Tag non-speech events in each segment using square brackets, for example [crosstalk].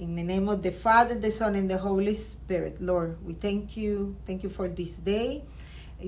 In the name of the Father, the Son, and the Holy Spirit, Lord, we thank you. Thank you for this day.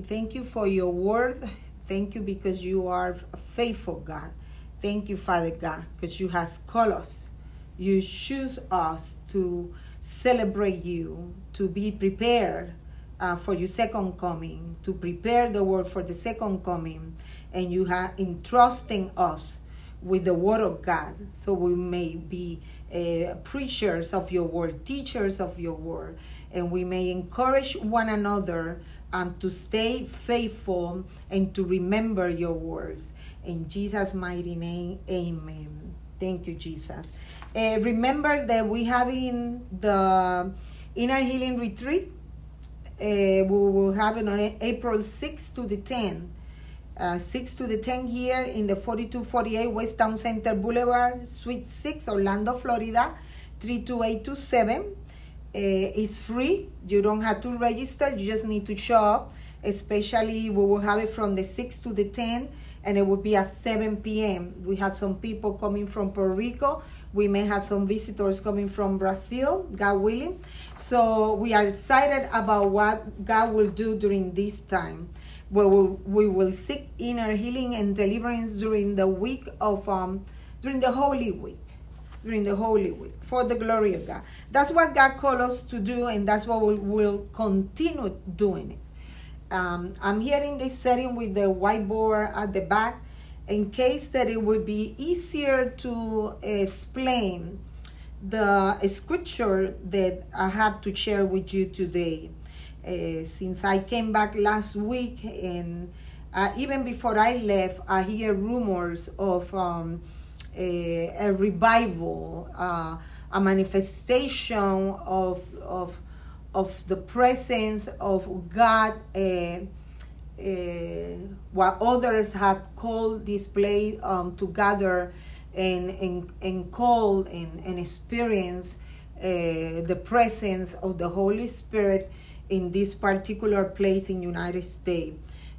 Thank you for your word. Thank you because you are a faithful God. Thank you, Father God, because you have called us. You choose us to celebrate you, to be prepared uh, for your second coming, to prepare the world for the second coming, and you have entrusting us with the word of God, so we may be uh, preachers of your word, teachers of your word, and we may encourage one another um, to stay faithful and to remember your words. In Jesus' mighty name, amen. Thank you, Jesus. Uh, remember that we have in the inner healing retreat. Uh, we will have it on April 6th to the 10th. Uh, 6 to the 10 here in the 4248 West Town Center Boulevard, Suite 6, Orlando, Florida, 32827. Uh, it's free. You don't have to register. You just need to show up. Especially, we will have it from the 6 to the 10, and it will be at 7 p.m. We have some people coming from Puerto Rico. We may have some visitors coming from Brazil, God willing. So we are excited about what God will do during this time where we will seek inner healing and deliverance during the week of um, during the holy week during the holy week for the glory of god. That's what god called us to do and that's what we will continue doing it. Um, i'm here in this setting with the whiteboard at the back in case that it would be easier to explain the scripture that i have to share with you today since I came back last week, and uh, even before I left, I hear rumors of um, a, a, revival, uh, a manifestation of of of the presence of God. Uh, uh, what others had called this place um, to gather and, and, and call and, and experience uh, the presence of the Holy Spirit in this particular place in United States.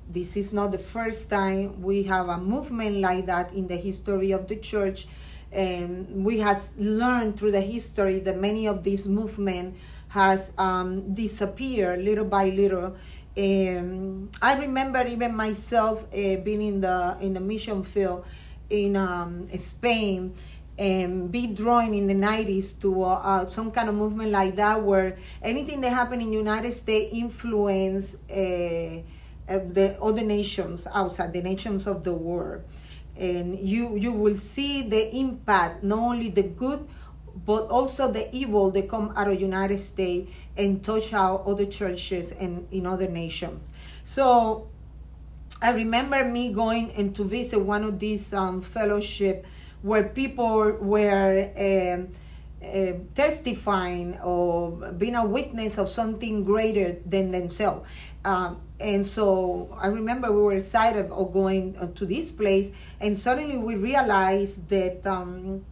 This is not the first time we have a movement like that in the history of the church. And we have learned through the history that many of these movements has um, disappeared little by little. Um, I remember even myself uh, being in the in the mission field in um, Spain and be drawn in the 90s to uh, uh, some kind of movement like that where anything that happened in the united states influence uh, uh, the other nations outside the nations of the world. And you you will see the impact not only the good but also the evil that come out of united states and touch out other churches and in other nations. So i remember me going and to visit one of these um, fellowship where people were uh, testifying or being a witness of something greater than themselves. Um, and so I remember we were excited of going uh, to this place, and suddenly we realized that um,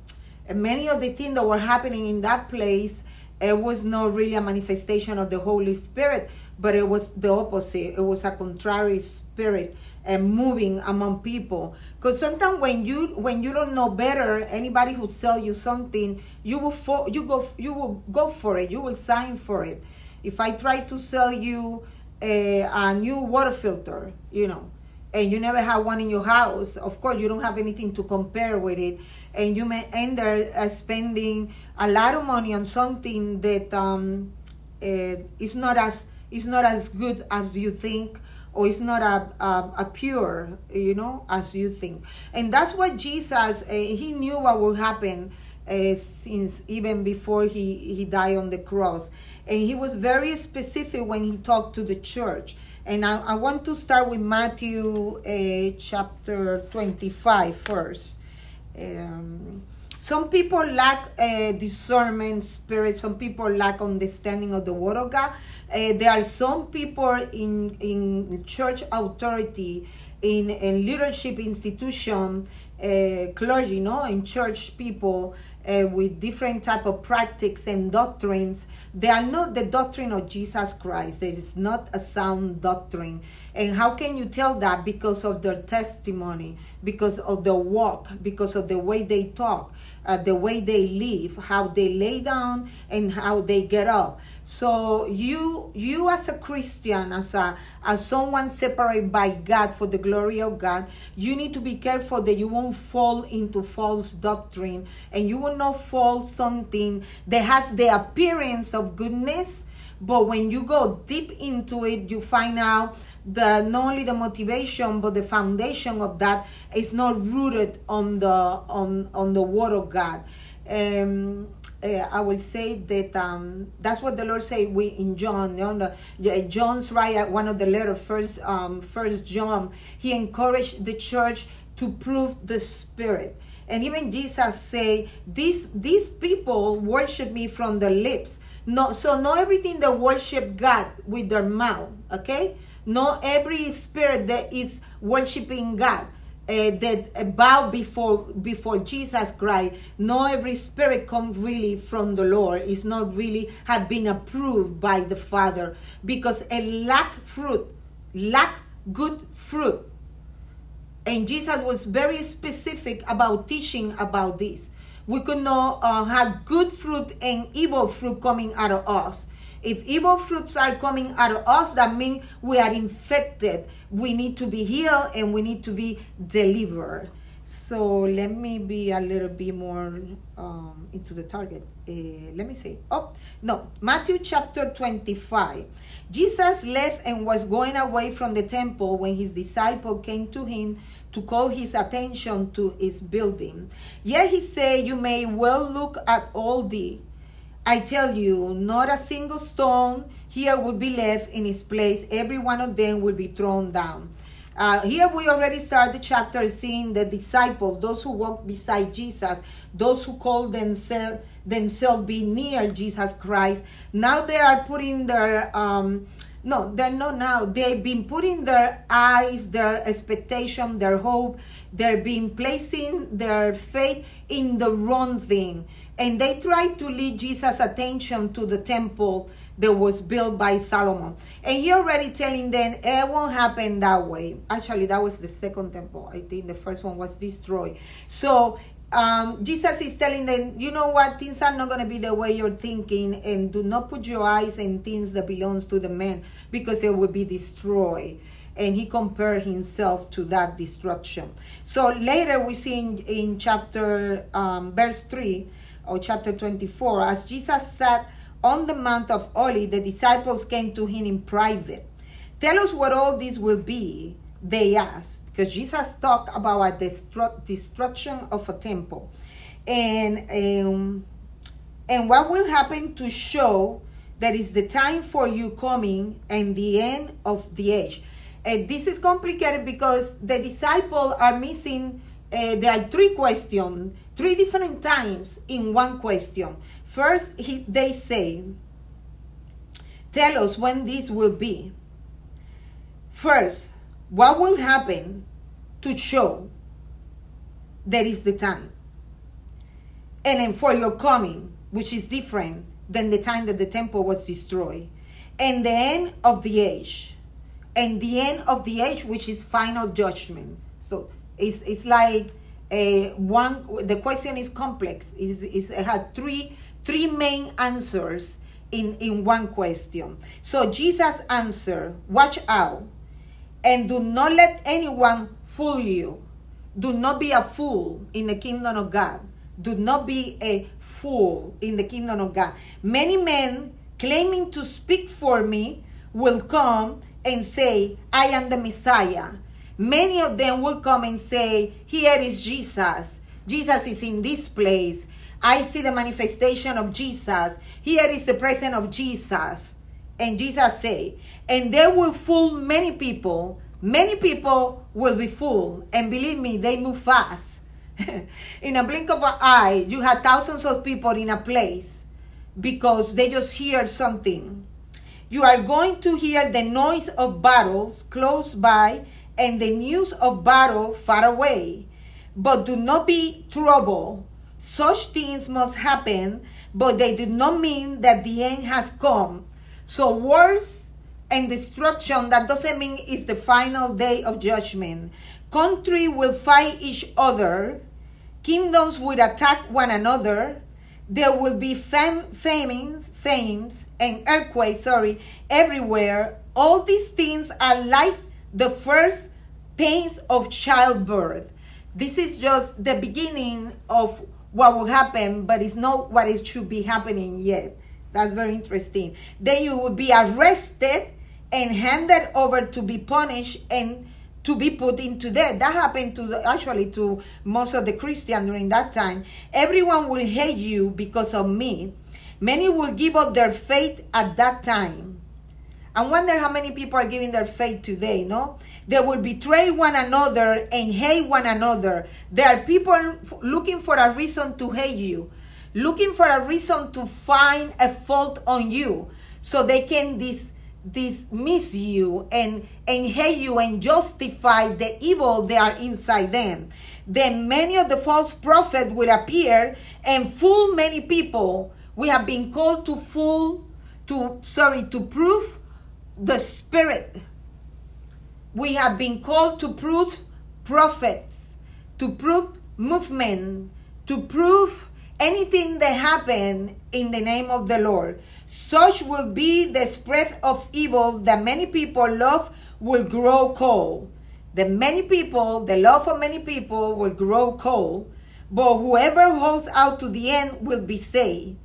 many of the things that were happening in that place it was not really a manifestation of the Holy Spirit, but it was the opposite. It was a contrary spirit and moving among people. Because sometimes when you when you don't know better anybody who sell you something you will you go you will go for it. You will sign for it. If i try to sell you a, a new water filter you know and you never have one in your house of course you don't have anything to compare with it. And you may end up uh, spending a lot of money on something that um, uh, is not as is not as good as you think or it's not a, a, a, pure, you know, as you think. And that's what Jesus, uh, he knew what would happen uh, since even before he, he died on the cross. And he was very specific when he talked to the church. And I, I want to start with Matthew uh, chapter 25 first. Um, some people lack discernment spirit some people lack understanding of the word of god uh, there are some people in in church authority in, in leadership institution uh, clergy no? In church people uh, with different type of practices and doctrines. They are not the doctrine of jesus christ. It is not a sound doctrine. And how can you tell that? Because of their testimony because of their walk because of the way they talk uh, the way they live, how they lay down, and how they get up. So you you as a Christian, as a as someone separated by God for the glory of God, you need to be careful that you won't fall into false doctrine and you will not fall something that has the appearance of goodness, but when you go deep into it, you find out that not only the motivation but the foundation of that is not rooted on the on on the word of God. Um, uh, I will say that um, that's what the Lord said. We in John, the John's right at one of the letter first, um, first John, he encouraged the church to prove the Spirit. And even Jesus say, these these people worship me from the lips. No, so not everything they worship God with their mouth. Okay, not every spirit that is worshiping God uh, that bow before before Jesus Christ. No, every spirit comes really from the Lord. It's not really have been approved by the Father because a lack fruit, lack good fruit. And Jesus was very specific about teaching about this. We could not uh, have good fruit and evil fruit coming out of us. If evil fruits are coming out of us, that means we are infected we need to be healed and we need to be delivered. So let me be a little bit more um, into the target. Uh, let me see. Oh, no. Matthew chapter 25. Jesus left and was going away from the temple when his disciple came to him to call his attention to his building. Yet he said, You may well look at all the. I tell you, not a single stone here would be left in its place. Every one of them will be thrown down. Uh, here we already start the chapter seeing the disciples, those who walk beside Jesus, those who call themselves themselves be near Jesus Christ. Now they are putting their um, no, they're not now. They've been putting their eyes, their expectation, their hope. They're being placing their faith in the wrong thing, and they tried to lead Jesus' attention to the temple that was built by Solomon. And he already telling them it won't happen that way. Actually, that was the second temple. I think the first one was destroyed. So um, Jesus is telling them, you know what, things are not going to be the way you're thinking, and do not put your eyes in things that belongs to the man, because it will be destroyed. And he compared himself to that destruction. So later we see in, in chapter um, verse 3 or chapter 24, as Jesus sat on the Mount of Olives, the disciples came to him in private. Tell us what all this will be, they asked, because Jesus talked about a destru- destruction of a temple. And, um, and what will happen to show that is the time for you coming and the end of the age. And this is complicated because the disciples are missing, uh, there are three questions, three different times in one question. First, he, they say, Tell us when this will be. First, what will happen to show that is the time? And then for your coming, which is different than the time that the temple was destroyed, and the end of the age, and the end of the age, which is final judgment. So it's, it's like a one. The question is complex. Is it's, it had three three main answers in, in one question. So Jesus answered, Watch out and do not let anyone fool you. Do not be a fool in the kingdom of God. Do not be a fool in the kingdom of God. Many men claiming to speak for me will come and say, I am the Messiah. Many of them will come and say, Here is Jesus. Jesus is in this place. I see the manifestation of Jesus. Here is the presence of Jesus. And Jesus say, and they will fool many people. Many people will be fooled. And believe me, they move fast. [laughs] in a blink of an eye, you have thousands of people in a place because they just hear something. You are going to hear the noise of battles close by and the news of battle far away. But do not be troubled such things must happen, but they do not mean that the end has come. So, wars and destruction, that doesn't mean it's the final day of judgment. Country will fight each other, Kingdoms will attack one another. There will be fam- famines, famines and earthquakes, sorry, everywhere. All these things are like the first pains of childbirth. This is just the beginning of what will happen, but it's not what it should be happening yet. That's very interesting. Then you will be arrested and handed over to be punished and to be put into death. That happened to the, actually to most of the Christians during that time. Everyone will hate you because of me. Many will give up their faith at that time. I wonder how many people are giving their faith today, no? They will betray one another and hate one another. There are people looking for a reason to hate you, looking for a reason to find a fault on you so they can dis- dismiss you and, and hate you and justify the evil they are inside them. Then many of the false prophets will appear and fool many people. We have been called to fool, to sorry, to prove the spirit we have been called to prove prophets, to prove movement, to prove anything that happened in the name of the Lord. Such will be the spread of evil that many people love will grow cold. The many people, the love of many people will grow cold, but whoever holds out to the end will be saved.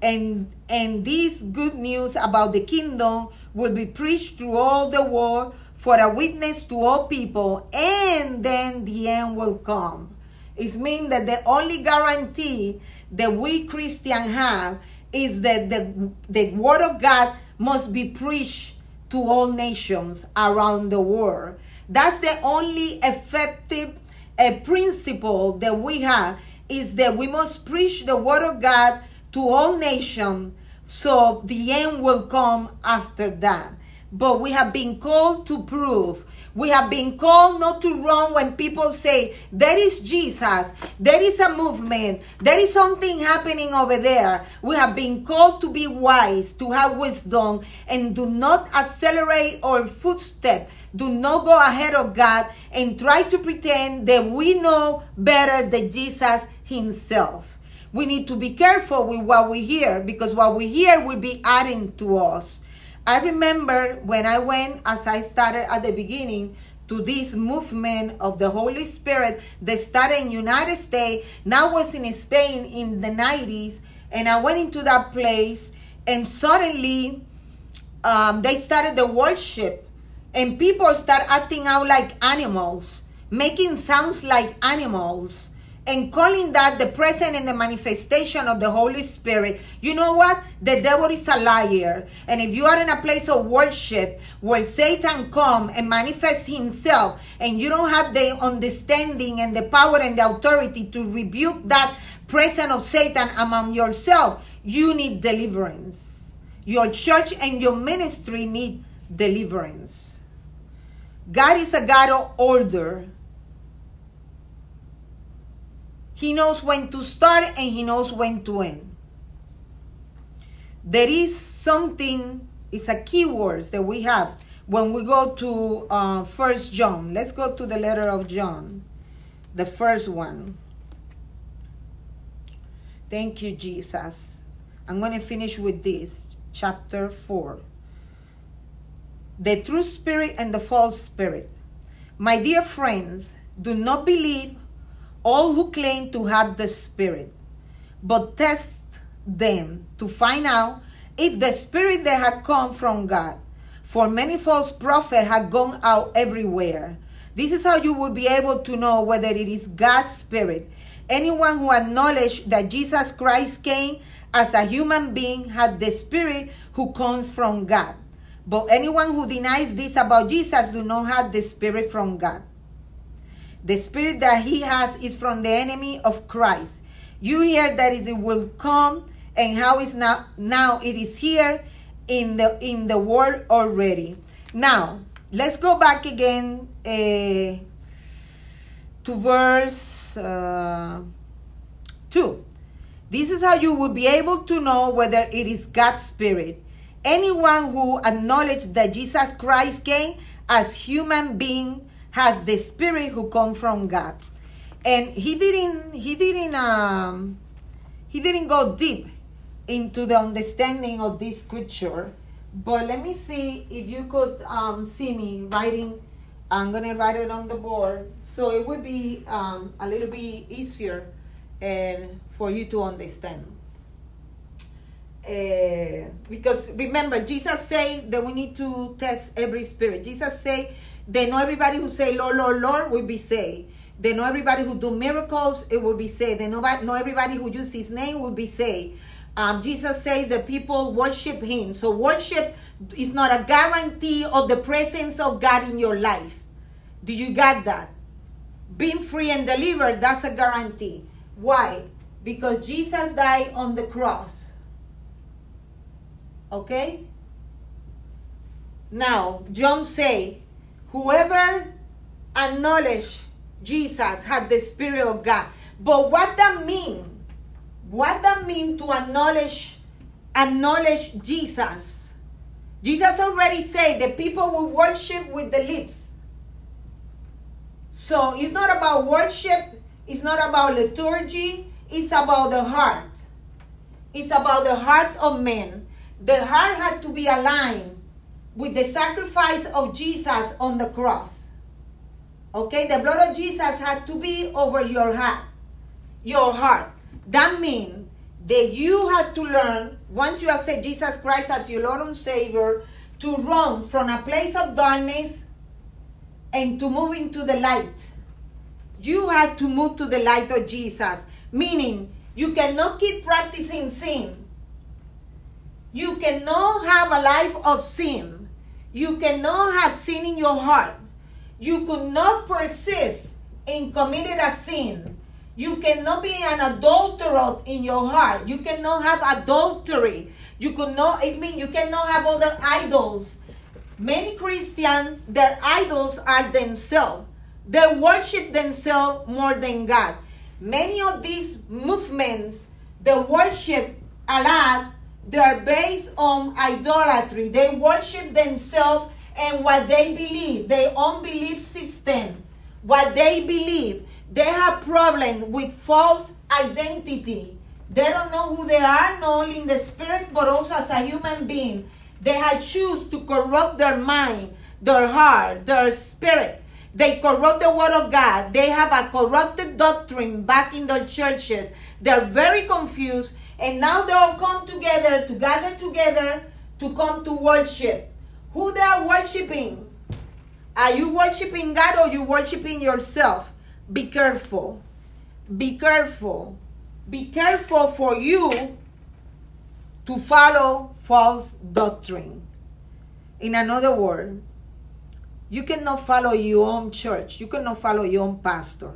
And and this good news about the kingdom will be preached through all the world for a witness to all people, and then the end will come. It means that the only guarantee that we Christians have is that the, the word of God must be preached to all nations around the world. That's the only effective uh, principle that we have is that we must preach the word of God to all nations so the end will come after that but we have been called to prove. We have been called not to run when people say, There is Jesus, there is a movement, there is something happening over there. We have been called to be wise, to have wisdom, and do not accelerate our footstep. Do not go ahead of God and try to pretend that we know better than Jesus Himself. We need to be careful with what we hear because what we hear will be adding to us. I remember when I went, as I started at the beginning, to this movement of the Holy Spirit that started in United States, now was in Spain in the 90s, and I went into that place, and suddenly um, they started the worship, and people start acting out like animals, making sounds like animals and calling that the presence and the manifestation of the Holy Spirit, you know what? The devil is a liar. And if you are in a place of worship where Satan come and manifest himself and you don't have the understanding and the power and the authority to rebuke that presence of Satan among yourself, you need deliverance. Your church and your ministry need deliverance. God is a God of order. He knows when to start and he knows when to end. There is something, it's a keyword that we have when we go to uh, First John. Let's go to the letter of John, the first one. Thank you, Jesus. I'm going to finish with this, chapter 4. The true spirit and the false spirit. My dear friends, do not believe all who claim to have the Spirit, but test them to find out if the Spirit they have come from God. For many false prophets have gone out everywhere. This is how you will be able to know whether it is God's Spirit. Anyone who acknowledges that Jesus Christ came as a human being had the Spirit who comes from God. But anyone who denies this about Jesus do not have the Spirit from God. The spirit that he has is from the enemy of Christ. You hear that it will come and how is now now it is here in the in the world already. Now, let's go back again uh, to verse uh, 2. This is how you will be able to know whether it is God's Spirit. Anyone who acknowledges that Jesus Christ came as human being has the spirit who come from God. and he didn't he didn't um he didn't go deep into the understanding of this scripture. But let me see if you could um, see me writing. I'm gonna write it on the board. So it would be um, a little bit easier and for you to understand. Uh, because remember jesus say that we need to test every spirit. Jesus say they know everybody who say lord lord lord will be saved they know everybody who do miracles, it will be saved. They know, know everybody who use his name will be saved. Um, Jesus said the people worship him. So worship is not a guarantee of the presence of God in your life. Do you get that? Being free and delivered, that's a guarantee. Why? Because Jesus died on the cross. Okay? Now, John say, whoever acknowledge Jesus had the Spirit of God. But what that mean? What that mean to acknowledge acknowledge Jesus? Jesus already said the people will worship with the lips. So it's not about worship, it's not about liturgy, it's about the heart. It's about the heart of men. The heart had to be aligned with the sacrifice of Jesus on the cross. Okay, the blood of Jesus had to be over your heart. Your heart. That means that you had to learn, once you accept Jesus Christ as your Lord and Savior, to run from a place of darkness and to move into the light. You had to move to the light of Jesus, meaning you cannot keep practicing sin. You cannot have a life of sin. You cannot have sin in your heart. You could not persist in committing a sin. You cannot be an adulterer in your heart. You cannot have adultery. You could not, I mean, you cannot have other idols. Many Christians, their idols are themselves. They worship themselves more than God. Many of these movements, they worship a lot, they are based on idolatry. They worship themselves and what they believe, their own belief system, what they believe. They have problem with false identity. They don't know who they are, not only in the spirit, but also as a human being. They have choose to corrupt their mind, their heart, their spirit. They corrupt the word of God. They have a corrupted doctrine back in their churches. They're very confused. And now they all come together to gather together to come to worship who they are worshiping. Are you worshiping God or you worshiping yourself? Be careful. Be careful. Be careful for you to follow false doctrine. In another word, you cannot follow your own church. You cannot follow your own pastor.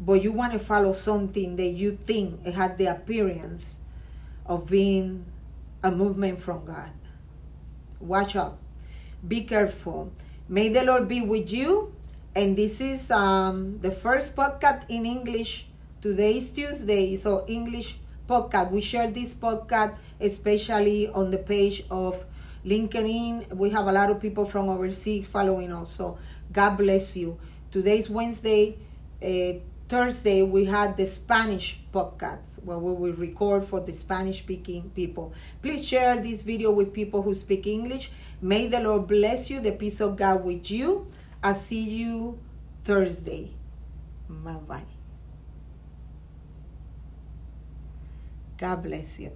But you want to follow something that you think it had the appearance of being a movement from God. Watch out. Be careful. May the Lord be with you. And this is um, the first podcast in English. Today is Tuesday, so English podcast. We share this podcast especially on the page of LinkedIn. We have a lot of people from overseas following us. So God bless you. Today's Wednesday. Uh, Thursday we had the Spanish podcast where we will record for the Spanish speaking people. Please share this video with people who speak English. May the Lord bless you, the peace of God with you. I'll see you Thursday. Bye bye. God bless you.